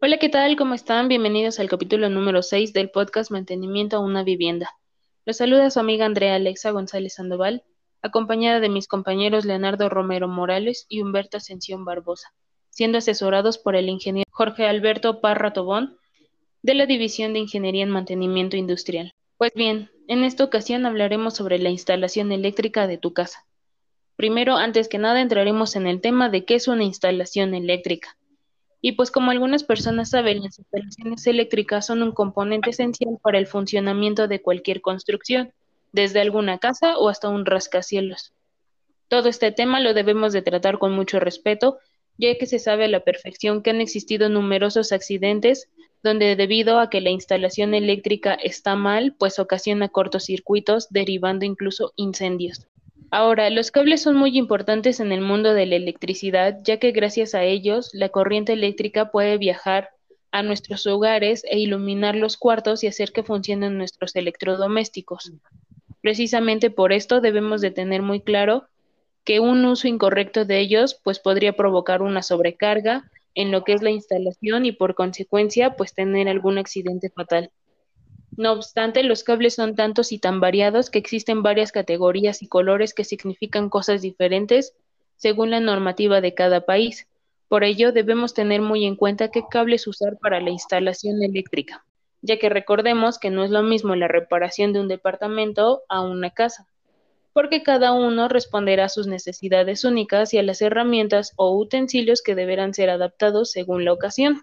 Hola, ¿qué tal? ¿Cómo están? Bienvenidos al capítulo número 6 del podcast Mantenimiento a una vivienda. Los saluda su amiga Andrea Alexa González Sandoval, acompañada de mis compañeros Leonardo Romero Morales y Humberto Ascensión Barbosa, siendo asesorados por el ingeniero Jorge Alberto Parra Tobón, de la División de Ingeniería en Mantenimiento Industrial. Pues bien, en esta ocasión hablaremos sobre la instalación eléctrica de tu casa. Primero, antes que nada, entraremos en el tema de qué es una instalación eléctrica. Y pues como algunas personas saben, las instalaciones eléctricas son un componente esencial para el funcionamiento de cualquier construcción, desde alguna casa o hasta un rascacielos. Todo este tema lo debemos de tratar con mucho respeto, ya que se sabe a la perfección que han existido numerosos accidentes donde debido a que la instalación eléctrica está mal, pues ocasiona cortocircuitos, derivando incluso incendios. Ahora, los cables son muy importantes en el mundo de la electricidad, ya que gracias a ellos la corriente eléctrica puede viajar a nuestros hogares e iluminar los cuartos y hacer que funcionen nuestros electrodomésticos. Precisamente por esto debemos de tener muy claro que un uso incorrecto de ellos pues podría provocar una sobrecarga en lo que es la instalación y por consecuencia pues tener algún accidente fatal. No obstante, los cables son tantos y tan variados que existen varias categorías y colores que significan cosas diferentes según la normativa de cada país. Por ello, debemos tener muy en cuenta qué cables usar para la instalación eléctrica, ya que recordemos que no es lo mismo la reparación de un departamento a una casa, porque cada uno responderá a sus necesidades únicas y a las herramientas o utensilios que deberán ser adaptados según la ocasión.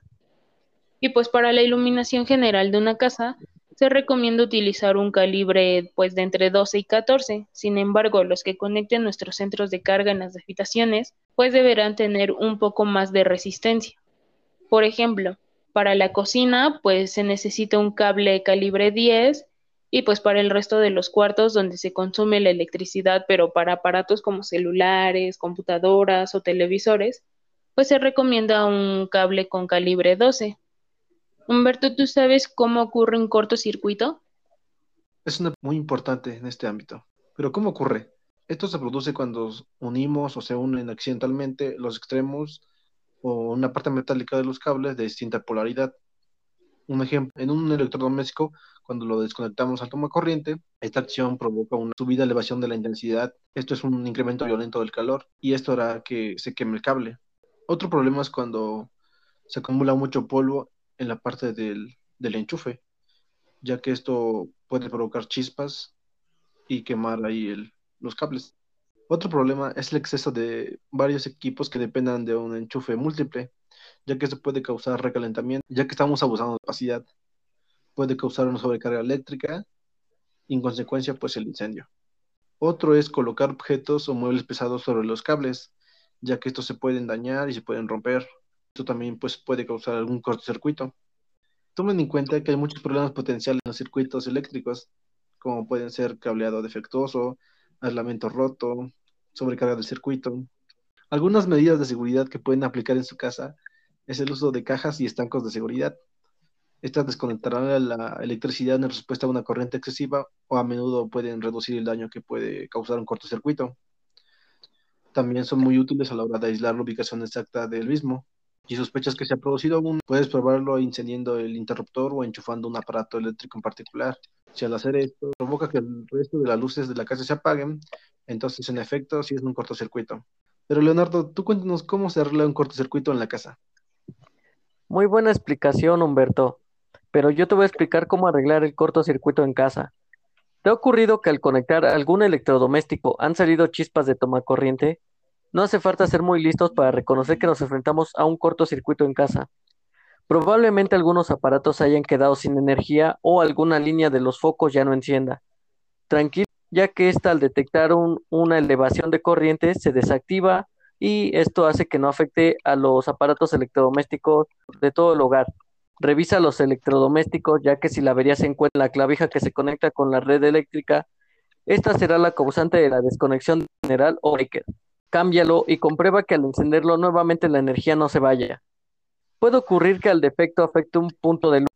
Y pues para la iluminación general de una casa, se recomienda utilizar un calibre pues de entre 12 y 14. Sin embargo, los que conecten nuestros centros de carga en las habitaciones pues deberán tener un poco más de resistencia. Por ejemplo, para la cocina pues se necesita un cable calibre 10 y pues para el resto de los cuartos donde se consume la electricidad, pero para aparatos como celulares, computadoras o televisores, pues se recomienda un cable con calibre 12. Humberto, ¿tú sabes cómo ocurre un cortocircuito? Es una muy importante en este ámbito. Pero ¿cómo ocurre? Esto se produce cuando unimos o se unen accidentalmente los extremos o una parte metálica de los cables de distinta polaridad. Un ejemplo, en un electrodoméstico, cuando lo desconectamos al toma corriente, esta acción provoca una subida elevación de la intensidad. Esto es un incremento violento del calor y esto hará que se queme el cable. Otro problema es cuando se acumula mucho polvo en la parte del, enchufe, ya que esto puede provocar chispas y quemar ahí el, los cables. Otro problema es el exceso de varios equipos que dependan de un enchufe múltiple, ya que esto puede causar recalentamiento, ya que estamos abusando de capacidad. Puede causar una sobrecarga eléctrica y en consecuencia pues el incendio. Otro es colocar objetos o muebles pesados sobre los cables, ya que estos se pueden dañar y se pueden romper. Esto también pues, puede causar algún cortocircuito. Tomen en cuenta que hay muchos problemas potenciales en los circuitos eléctricos, como pueden ser cableado defectuoso, aislamiento roto, sobrecarga del circuito. Algunas medidas de seguridad que pueden aplicar en su casa es el uso de cajas y estancos de seguridad. Estas desconectarán la electricidad en respuesta a una corriente excesiva o a menudo pueden reducir el daño que puede causar un cortocircuito. También son muy útiles a la hora de aislar la ubicación exacta del mismo y sospechas que se ha producido un, puedes probarlo incendiando el interruptor o enchufando un aparato eléctrico en particular. Si al hacer esto provoca que el resto de las luces de la casa se apaguen, entonces en efecto sí es un cortocircuito. Pero Leonardo, tú cuéntanos cómo se arregla un cortocircuito en la casa. Muy buena explicación, Humberto. Pero yo te voy a explicar cómo arreglar el cortocircuito en casa. ¿Te ha ocurrido que al conectar algún electrodoméstico han salido chispas de toma corriente? No hace falta ser muy listos para reconocer que nos enfrentamos a un cortocircuito en casa. Probablemente algunos aparatos hayan quedado sin energía o alguna línea de los focos ya no encienda. Tranquilo, ya que esta al detectar una elevación de corriente se desactiva y esto hace que no afecte a los aparatos electrodomésticos de todo el hogar. Revisa los electrodomésticos ya que si la avería se encuentra en la clavija que se conecta con la red eléctrica, esta será la causante de la desconexión general o breaker cámbialo y comprueba que al encenderlo nuevamente la energía no se vaya. Puede ocurrir que al defecto afecte un punto de luz,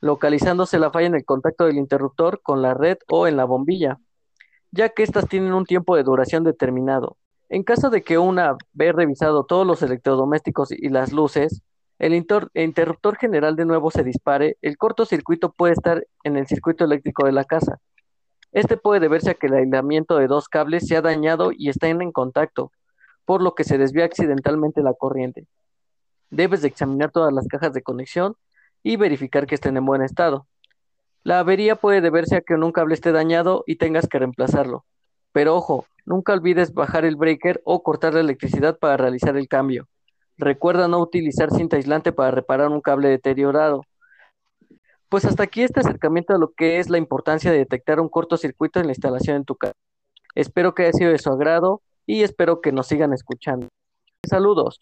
localizándose la falla en el contacto del interruptor con la red o en la bombilla, ya que éstas tienen un tiempo de duración determinado. En caso de que una vez revisado todos los electrodomésticos y las luces, el interruptor general de nuevo se dispare, el cortocircuito puede estar en el circuito eléctrico de la casa. Este puede deberse a que el aislamiento de dos cables se ha dañado y están en contacto, por lo que se desvía accidentalmente la corriente. Debes de examinar todas las cajas de conexión y verificar que estén en buen estado. La avería puede deberse a que un cable esté dañado y tengas que reemplazarlo. Pero ojo, nunca olvides bajar el breaker o cortar la electricidad para realizar el cambio. Recuerda no utilizar cinta aislante para reparar un cable deteriorado. Pues hasta aquí este acercamiento a lo que es la importancia de detectar un cortocircuito en la instalación en tu casa. Espero que haya sido de su agrado y espero que nos sigan escuchando. Saludos.